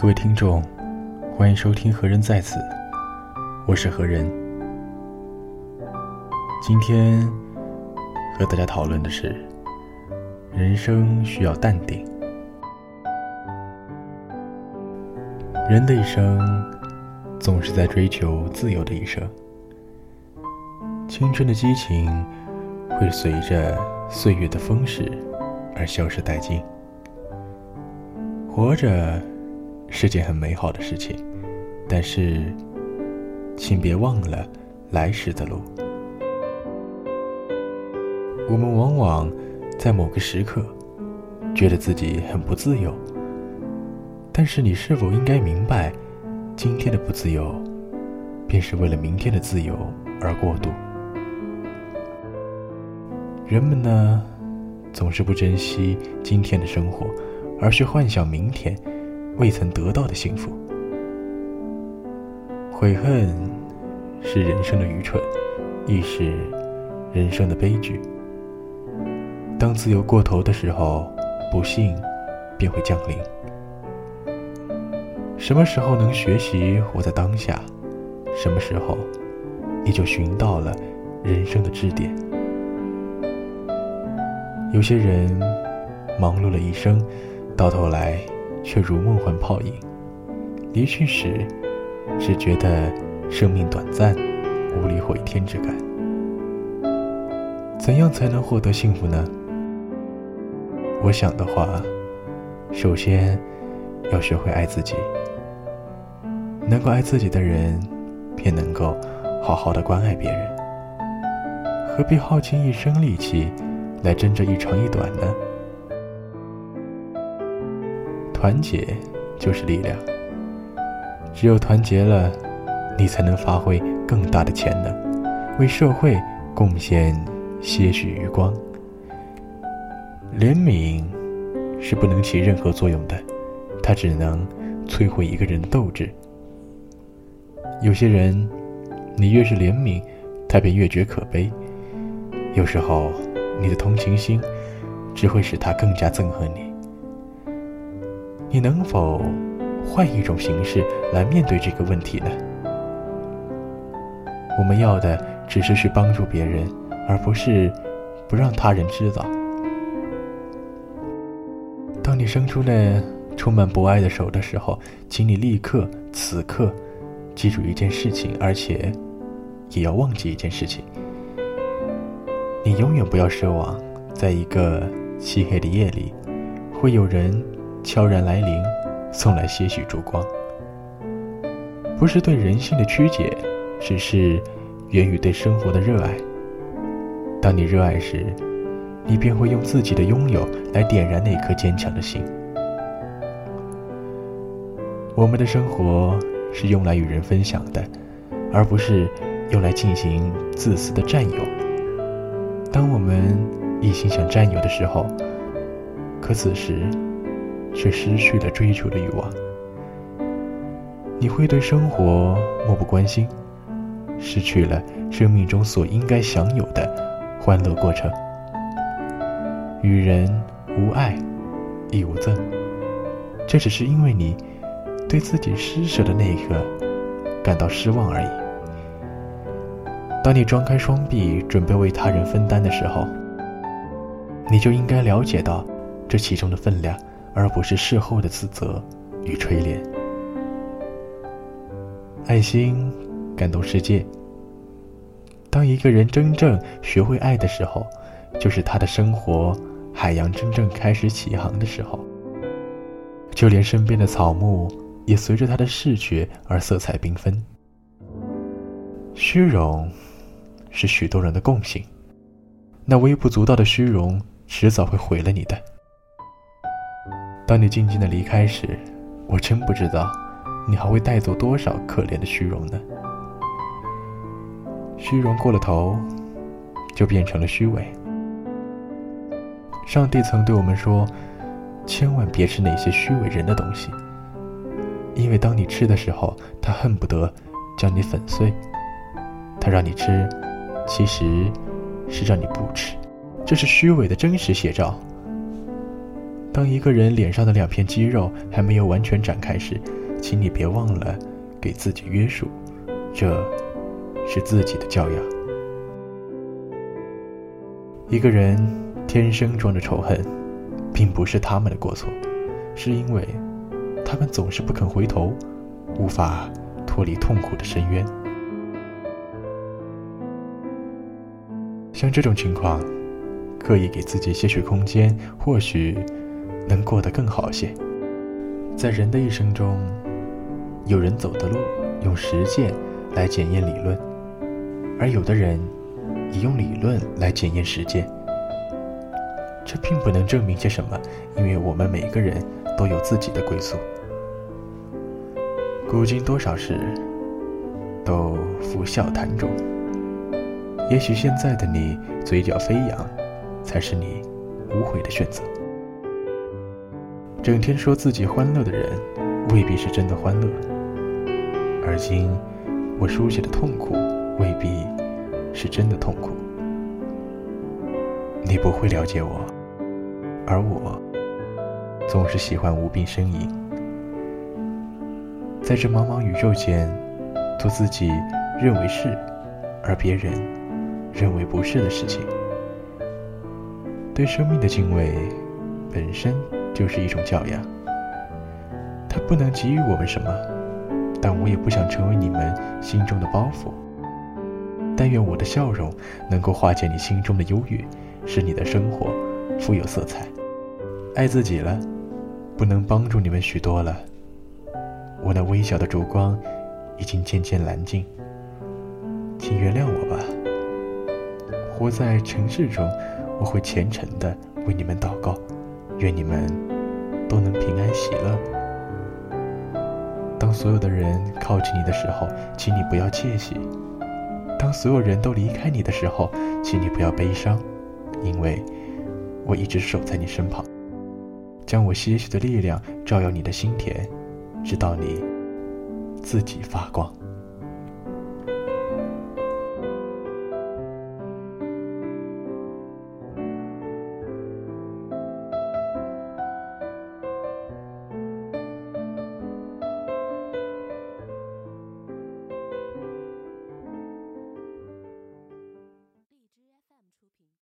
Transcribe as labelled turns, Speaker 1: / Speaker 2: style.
Speaker 1: 各位听众，欢迎收听《何人在此》，我是何人。今天和大家讨论的是，人生需要淡定。人的一生总是在追求自由的一生，青春的激情会随着岁月的风蚀而消失殆尽。活着是件很美好的事情，但是，请别忘了来时的路。我们往往在某个时刻觉得自己很不自由，但是你是否应该明白，今天的不自由，便是为了明天的自由而过渡？人们呢，总是不珍惜今天的生活。而去幻想明天未曾得到的幸福，悔恨是人生的愚蠢，亦是人生的悲剧。当自由过头的时候，不幸便会降临。什么时候能学习活在当下，什么时候你就寻到了人生的支点。有些人忙碌了一生。到头来，却如梦幻泡影。离去时，只觉得生命短暂，无力回天之感。怎样才能获得幸福呢？我想的话，首先要学会爱自己。能够爱自己的人，便能够好好的关爱别人。何必耗尽一生力气，来争这一长一短呢？团结就是力量，只有团结了，你才能发挥更大的潜能，为社会贡献些许余光。怜悯是不能起任何作用的，它只能摧毁一个人的斗志。有些人，你越是怜悯，他便越觉可悲。有时候，你的同情心只会使他更加憎恨你。你能否换一种形式来面对这个问题呢？我们要的只是去帮助别人，而不是不让他人知道。当你伸出那充满博爱的手的时候，请你立刻、此刻记住一件事情，而且也要忘记一件事情：你永远不要奢望，在一个漆黑的夜里，会有人。悄然来临，送来些许烛光。不是对人性的曲解，只是源于对生活的热爱。当你热爱时，你便会用自己的拥有来点燃那颗坚强的心。我们的生活是用来与人分享的，而不是用来进行自私的占有。当我们一心想占有的时候，可此时。却失去了追求的欲望，你会对生活漠不关心，失去了生命中所应该享有的欢乐过程。与人无爱，亦无憎，这只是因为你对自己施舍的那一刻感到失望而已。当你张开双臂准备为他人分担的时候，你就应该了解到这其中的分量。而不是事后的自责与垂怜。爱心感动世界。当一个人真正学会爱的时候，就是他的生活海洋真正开始起航的时候。就连身边的草木也随着他的视觉而色彩缤纷。虚荣是许多人的共性，那微不足道的虚荣迟早会毁了你的。当你静静的离开时，我真不知道，你还会带走多少可怜的虚荣呢？虚荣过了头，就变成了虚伪。上帝曾对我们说，千万别吃那些虚伪人的东西，因为当你吃的时候，他恨不得将你粉碎。他让你吃，其实是让你不吃，这是虚伪的真实写照。当一个人脸上的两片肌肉还没有完全展开时，请你别忘了给自己约束，这是自己的教养。一个人天生装着仇恨，并不是他们的过错，是因为他们总是不肯回头，无法脱离痛苦的深渊。像这种情况，刻意给自己些许空间，或许能过得更好些。在人的一生中，有人走的路用实践来检验理论，而有的人也用理论来检验实践。这并不能证明些什么，因为我们每个人都有自己的归宿。古今多少事，都付笑谈中。也许现在的你嘴角飞扬，才是你无悔的选择。整天说自己欢乐的人，未必是真的欢乐。而今我书写的痛苦，未必是真的痛苦。你不会了解我，而我总是喜欢无病呻吟，在这茫茫宇宙间，做自己认为是，而别人。认为不是的事情，对生命的敬畏本身就是一种教养。它不能给予我们什么，但我也不想成为你们心中的包袱。但愿我的笑容能够化解你心中的忧郁，使你的生活富有色彩。爱自己了，不能帮助你们许多了。我那微小的烛光已经渐渐蓝尽，请原谅我吧。活在城市中，我会虔诚的为你们祷告，愿你们都能平安喜乐。当所有的人靠近你的时候，请你不要窃喜；当所有人都离开你的时候，请你不要悲伤，因为我一直守在你身旁，将我些许的力量照耀你的心田，直到你自己发光。